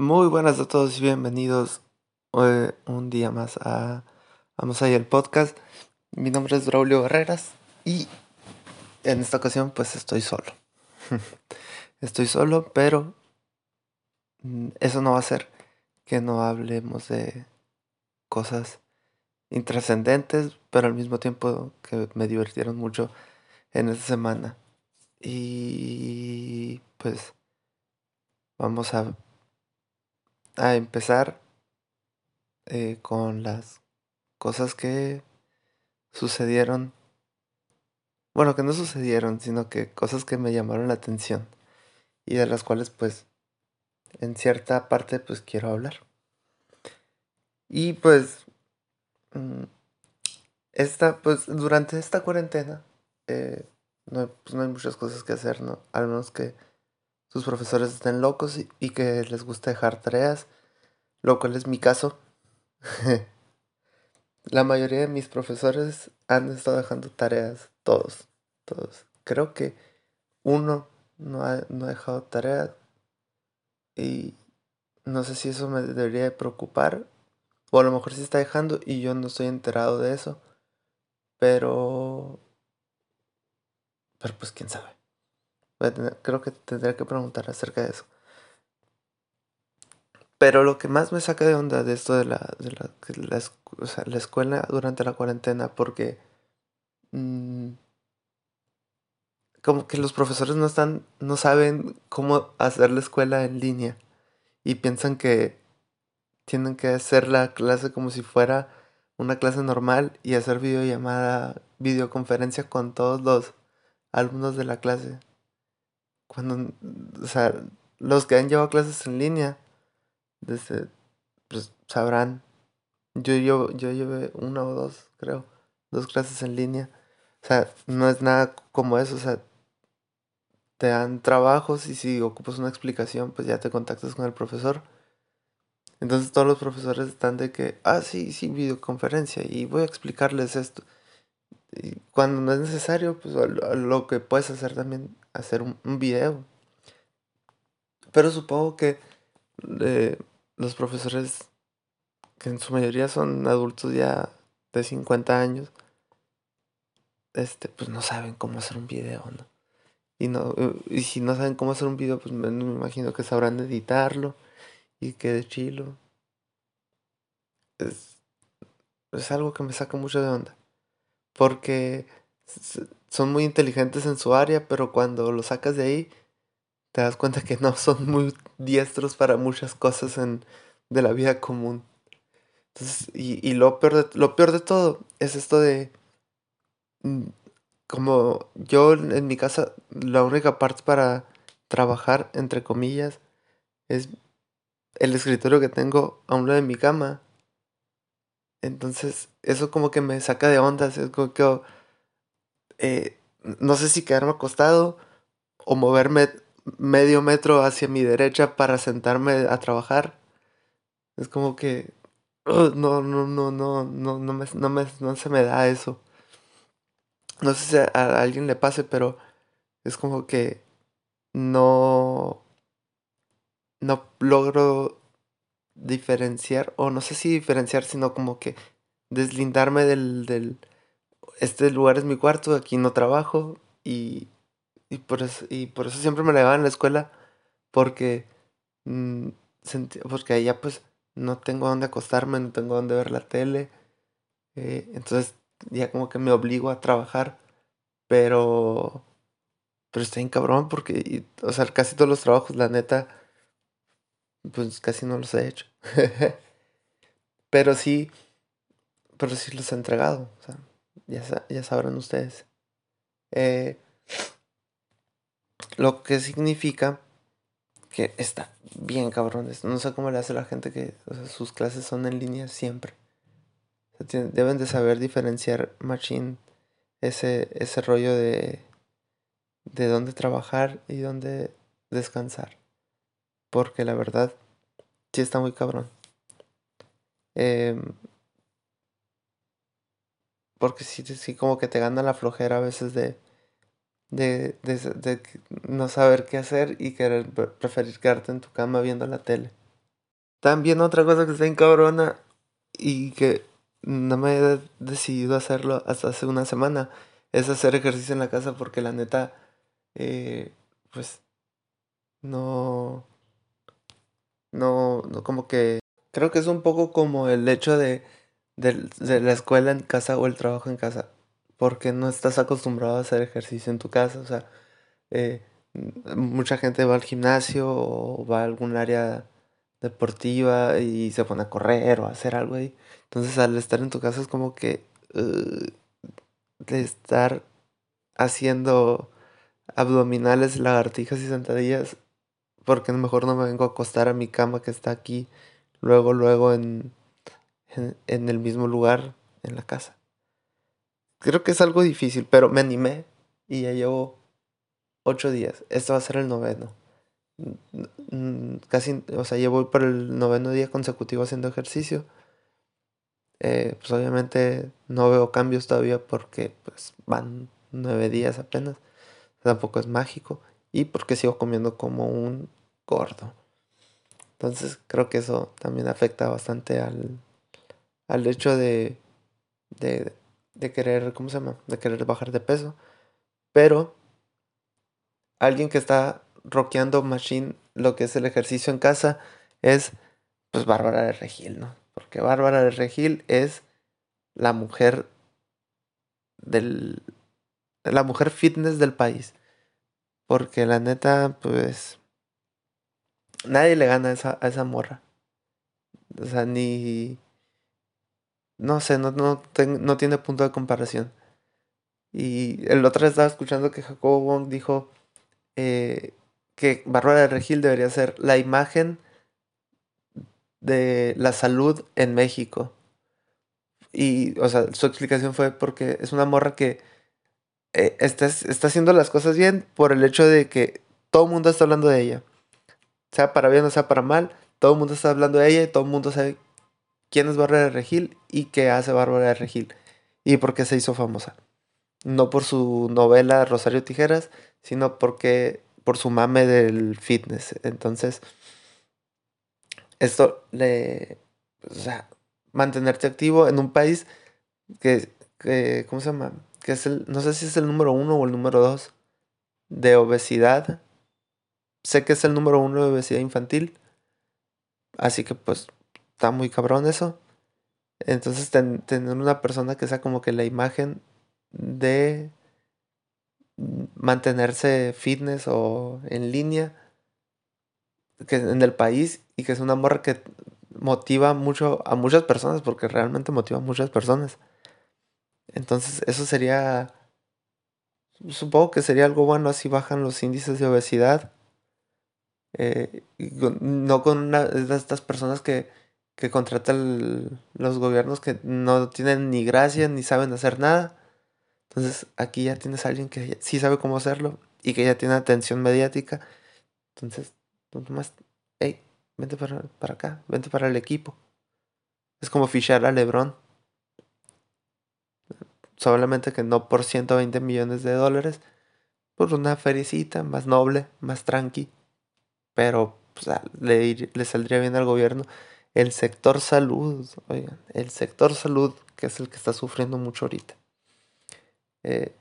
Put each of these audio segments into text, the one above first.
Muy buenas a todos y bienvenidos eh, un día más a Vamos ahí el podcast. Mi nombre es Braulio Barreras y en esta ocasión pues estoy solo. estoy solo, pero mm, eso no va a hacer que no hablemos de cosas intrascendentes, pero al mismo tiempo que me divirtieron mucho en esta semana. Y pues vamos a a empezar eh, con las cosas que sucedieron. Bueno, que no sucedieron, sino que cosas que me llamaron la atención y de las cuales pues en cierta parte pues quiero hablar. Y pues mm, esta pues durante esta cuarentena eh, no, pues, no hay muchas cosas que hacer, ¿no? Al menos que sus profesores estén locos y, que les guste dejar tareas, lo cual es mi caso. La mayoría de mis profesores han estado dejando tareas, todos, todos. Creo que uno no ha, no ha dejado tareas y no sé si eso me debería de preocupar o a lo mejor sí está dejando y yo no estoy enterado de eso. Pero... Pero pues quién sabe creo que tendría que preguntar acerca de eso. Pero lo que más me saca de onda de esto de la, de la, la, escuela durante la cuarentena, porque mm, como que los profesores no están, no saben cómo hacer la escuela en línea y piensan que tienen que hacer la clase como si fuera una clase normal y hacer videollamada, videoconferencia con todos los alumnos de la clase cuando, o sea, los que han llevado clases en línea, desde, pues sabrán. Yo, yo, yo llevé una o dos, creo, dos clases en línea. O sea, no es nada como eso, o sea, te dan trabajos y si ocupas una explicación, pues ya te contactas con el profesor. Entonces todos los profesores están de que, ah, sí, sí, videoconferencia y voy a explicarles esto. Y cuando no es necesario, pues lo que puedes hacer también hacer un, video. Pero supongo que eh, los profesores, que en su mayoría son adultos ya de 50 años, este, pues no saben cómo hacer un video, ¿no? Y, no, y si no saben cómo hacer un video, pues me, imagino que sabrán editarlo y quede chilo. Es, es algo que me saca mucho de onda. Porque son muy inteligentes en su área, pero cuando lo sacas de ahí, te das cuenta que no son muy diestros para muchas cosas en, de la vida común. Entonces, y, y lo, peor de, lo peor de todo es esto de, mm, como yo en mi casa, la única parte para trabajar, entre comillas, es el escritorio que tengo a un lado de mi cama. Entonces, eso como que me saca de ondas, es como que eh, no sé si quedarme acostado o moverme medio metro hacia mi derecha para sentarme a trabajar. Es como que no, no, no, no, no, no, me, no, no se me da eso. No sé si a, a alguien le pase, pero es como que no, no logro diferenciar, o no sé si diferenciar, sino como que deslindarme del, del, este lugar es mi cuarto, aquí no trabajo y, y, por, eso, y por eso siempre me llevaba en la escuela porque, mm, porque allá pues no tengo dónde acostarme, no tengo dónde ver la tele, eh, entonces ya como que me obligo a trabajar, pero, pero estoy en cabrón porque, o sea, casi todos los trabajos, la neta, pues casi no los he hecho. pero sí, pero sí los he entregado, o sea, ya, sabrán ustedes. Eh, lo que significa que está bien cabrones. No sé cómo le hace la gente que sus clases son en línea siempre. deben de saber diferenciar machine ese, ese rollo de, de dónde trabajar y dónde descansar. Porque la verdad, sí está muy cabrón. Eh, porque sí, sí, como que te gana la flojera a veces de, de, de, no saber qué hacer y querer preferir quedarte en tu cama viendo la tele. También otra cosa que está en cabrona y que no me he decidido hacerlo hasta hace una semana es hacer ejercicio en la casa porque la neta, eh, pues, no, no, no, como que creo que es un poco como el hecho de, de, la escuela en casa o el trabajo en casa, porque no estás acostumbrado a hacer ejercicio en tu casa, o sea, eh, mucha gente va al gimnasio o va a algún área deportiva y se pone a correr o a hacer algo ahí. Entonces al estar en tu casa es como que uh, de estar haciendo abdominales, lagartijas y sentadillas, porque mejor no me vengo a acostar a mi cama que está aquí, luego, luego en, en, el mismo lugar, en la casa. Creo que es algo difícil, pero me animé y ya llevo ocho días. Esto va a ser el noveno. Casi, o sea, llevo por el noveno día consecutivo haciendo ejercicio. Eh, pues obviamente no veo cambios todavía porque pues van nueve días apenas. Tampoco es mágico. Y porque sigo comiendo como un gordo. Entonces creo que eso también afecta bastante al, al hecho de, de, de querer, ¿cómo se llama? De querer bajar de peso. Pero alguien que está rockeando machine lo que es el ejercicio en casa es pues Bárbara de Regil, ¿no? Porque Bárbara de Regil es la mujer del la mujer fitness del país. Porque la neta, pues nadie le gana a esa, a esa morra. O sea, ni no sé, no, no, no tiene punto de comparación. Y el otro día estaba escuchando que Jacobo Wong dijo eh, que Bárbara de Regil debería ser la imagen de la salud en México. Y, o sea, su explicación fue porque es una morra que eh, está, está, haciendo las cosas bien por el hecho de que todo el mundo está hablando de ella. Sea para bien o sea para mal, todo el mundo está hablando de ella y todo el mundo sabe quién es Bárbara de Regil y qué hace Bárbara de Regil y por qué se hizo famosa. No por su novela Rosario Tijeras, sino porque por su mame del fitness. Entonces, esto le, o sea, mantenerte activo en un país que, que, ¿cómo se llama? Que es el, no sé si es el número uno o el número dos de obesidad. Sé que es el número uno de obesidad infantil. Así que pues está muy cabrón eso. Entonces tener una persona que sea como que la imagen de mantenerse fitness o en línea que en el país y que es una morra que motiva mucho a muchas personas porque realmente motiva a muchas personas. Entonces eso sería, supongo que sería algo bueno así bajan los índices de obesidad. Eh, no con una estas personas que, que contratan los gobiernos que no tienen ni gracia ni saben hacer nada. Entonces aquí ya tienes a alguien que sí sabe cómo hacerlo y que ya tiene atención mediática. Entonces, pues más, hey, vente para, para acá, vente para el equipo. Es como fichar a Lebron. Solamente que no por 120 millones de dólares, por una fericita más noble, más tranqui. Pero pues, le saldría bien al gobierno. El sector salud, oigan, el sector salud, que es el que está sufriendo mucho ahorita. Eh,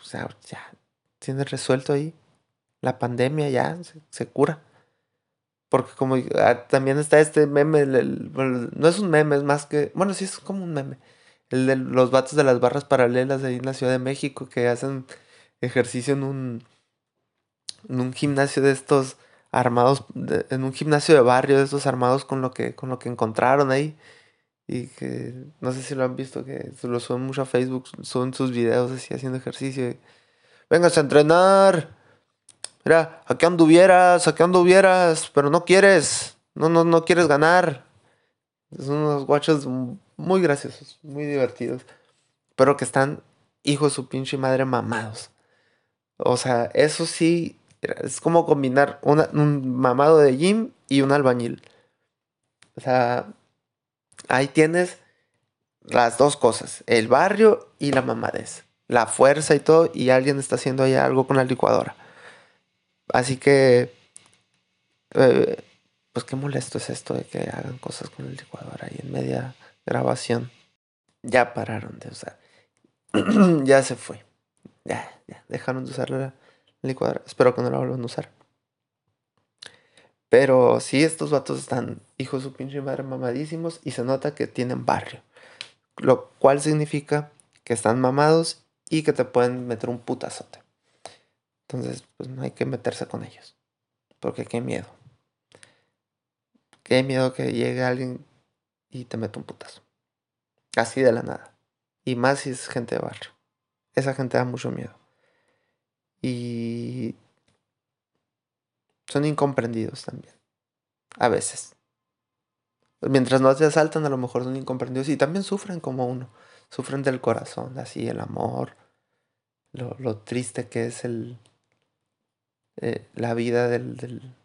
o sea, ya tienes resuelto ahí. La pandemia ya se, cura. Porque como ah, también está este meme, no es un meme, es más que, bueno, sí es como un meme. El de los vatos de las barras paralelas ahí en la Ciudad de México que hacen ejercicio en un, en un gimnasio de estos armados, en un gimnasio de barrio de estos armados con lo que, con lo que encontraron ahí. Y que no sé si lo han visto, que lo suben mucho a Facebook, suben sus videos así haciendo ejercicio. Vengas a entrenar. Mira, aquí anduvieras, aquí anduvieras, pero no quieres. No, no, no quieres ganar. Son unos guachos muy graciosos, muy divertidos. Pero que están, hijo de su pinche madre, mamados. O sea, eso sí, es como combinar un mamado de gym y un albañil. O sea, ahí tienes las dos cosas, el barrio y la mamadez, la fuerza y todo, y alguien está haciendo ahí algo con la licuadora. Así que, eh, pues qué molesto es esto de que hagan cosas con el licuador ahí en media grabación. Ya pararon de usar. ya se fue. Ya, ya, dejaron de usar la Espero que no la vuelvan a usar. Pero sí, estos vatos están hijos de su pinche madre mamadísimos y se nota que tienen barrio. Lo cual significa que están mamados y que te pueden meter un putazote. Entonces, pues no hay que meterse con ellos. Porque qué miedo. Qué miedo que llegue alguien y te meta un putazo. Así de la nada. Y más si es gente de barrio. Esa gente da mucho miedo. Y son incomprendidos también. A veces. Mientras no te asaltan, a lo mejor son incomprendidos y también sufren como uno. Sufren del corazón, así el amor, lo, triste que es el, eh, la vida del,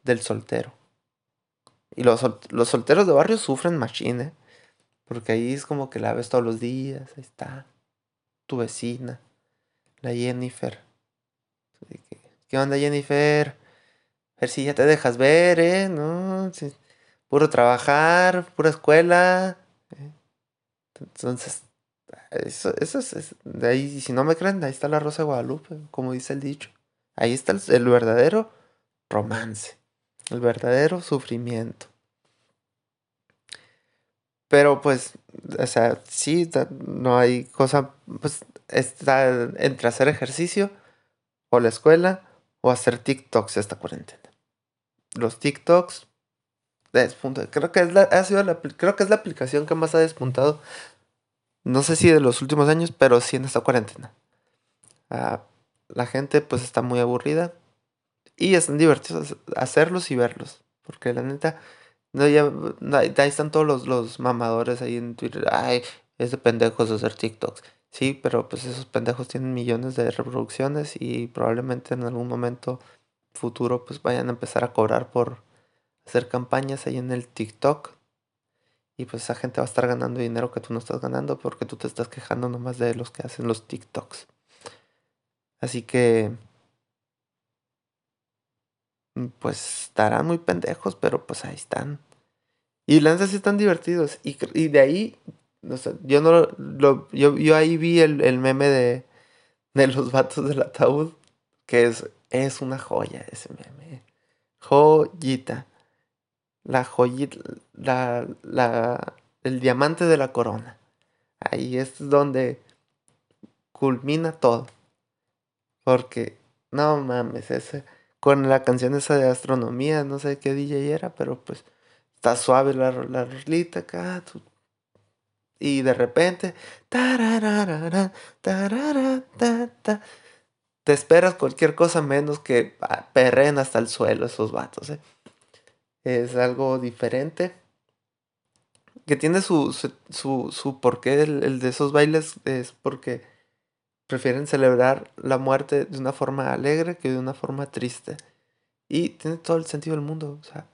del, soltero. Y los, los, solteros de barrio sufren machine, ¿eh? porque ahí es como que la ves todos los días, ahí está, tu vecina, la Jennifer. ¿Qué onda Jennifer? A ver si ya te dejas ver, ¿eh? No, puro trabajar, pura escuela. ¿eh? Entonces, eso, eso es, de ahí, si no me creen, ahí está la Rosa de Guadalupe, como dice el dicho. Ahí está el, verdadero romance, el verdadero sufrimiento. Pero pues, o sea, sí, no hay cosa, pues está entre hacer ejercicio o la escuela o hacer TikToks esta cuarentena. Los TikToks, creo que es la, ha sido la, creo que es la aplicación que más ha despuntado no sé si de los últimos años, pero sí en esta cuarentena. Ah, la gente pues está muy aburrida y están divertidos hacerlos y verlos. Porque la neta, no, ya, ahí están todos los, los mamadores ahí en Twitter. Ay, es de pendejos hacer TikToks. Sí, pero pues esos pendejos tienen millones de reproducciones y probablemente en algún momento futuro pues vayan a empezar a cobrar por hacer campañas ahí en el TikTok y pues esa gente va a estar ganando dinero que tú no estás ganando porque tú te estás quejando nomás de los que hacen los TikToks. Así que... Mm, pues estarán muy pendejos, pero pues ahí están. Y lanzas están divertidos. Y, y de ahí, yo no lo, yo, yo ahí vi el, el meme de, de los vatos del ataúd, que es, es una joya ese meme. Joyita la joyita, la, la, el diamante de la corona. Ahí es donde culmina todo. Porque, no mames, ese, con la canción esa de astronomía, no sé qué DJ era, pero pues está suave la, la acá. Y de repente, te esperas cualquier cosa menos que perren hasta el suelo esos vatos, ¿eh? es algo diferente. Que tiene su, su, su, porqué, el, de esos bailes es porque prefieren celebrar la muerte de una forma alegre que de una forma triste. Y tiene todo el sentido del mundo. O sea,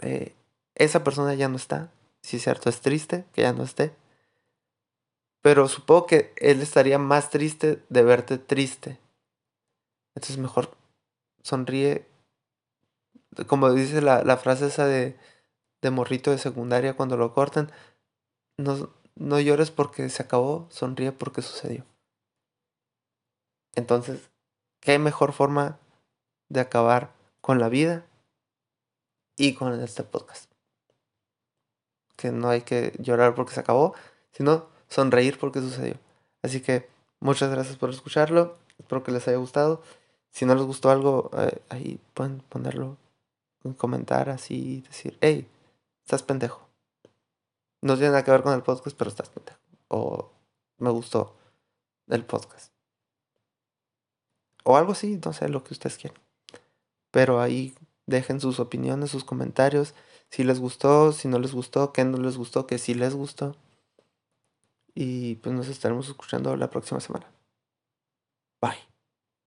eh, esa persona ya no está. Es cierto, es triste que ya no esté. Pero supongo que él estaría más triste de verte triste. Entonces mejor sonríe como dice la, la frase esa de, de, morrito de secundaria cuando lo cortan, no, no llores porque se acabó, sonríe porque sucedió. Entonces, ¿qué mejor forma de acabar con la vida y con este podcast? Que no hay que llorar porque se acabó, sino sonreír porque sucedió. Así que muchas gracias por escucharlo. Espero que les haya gustado. Si no les gustó algo, eh, ahí pueden ponerlo comentar así, decir, hey, estás pendejo. No tiene nada que ver con el podcast, pero estás pendejo. O me gustó el podcast. O algo así, no sé, lo que ustedes quieran. Pero ahí dejen sus opiniones, sus comentarios. Si les gustó, si no les gustó, qué no les gustó, que sí les gustó. Y pues nos estaremos escuchando la próxima semana.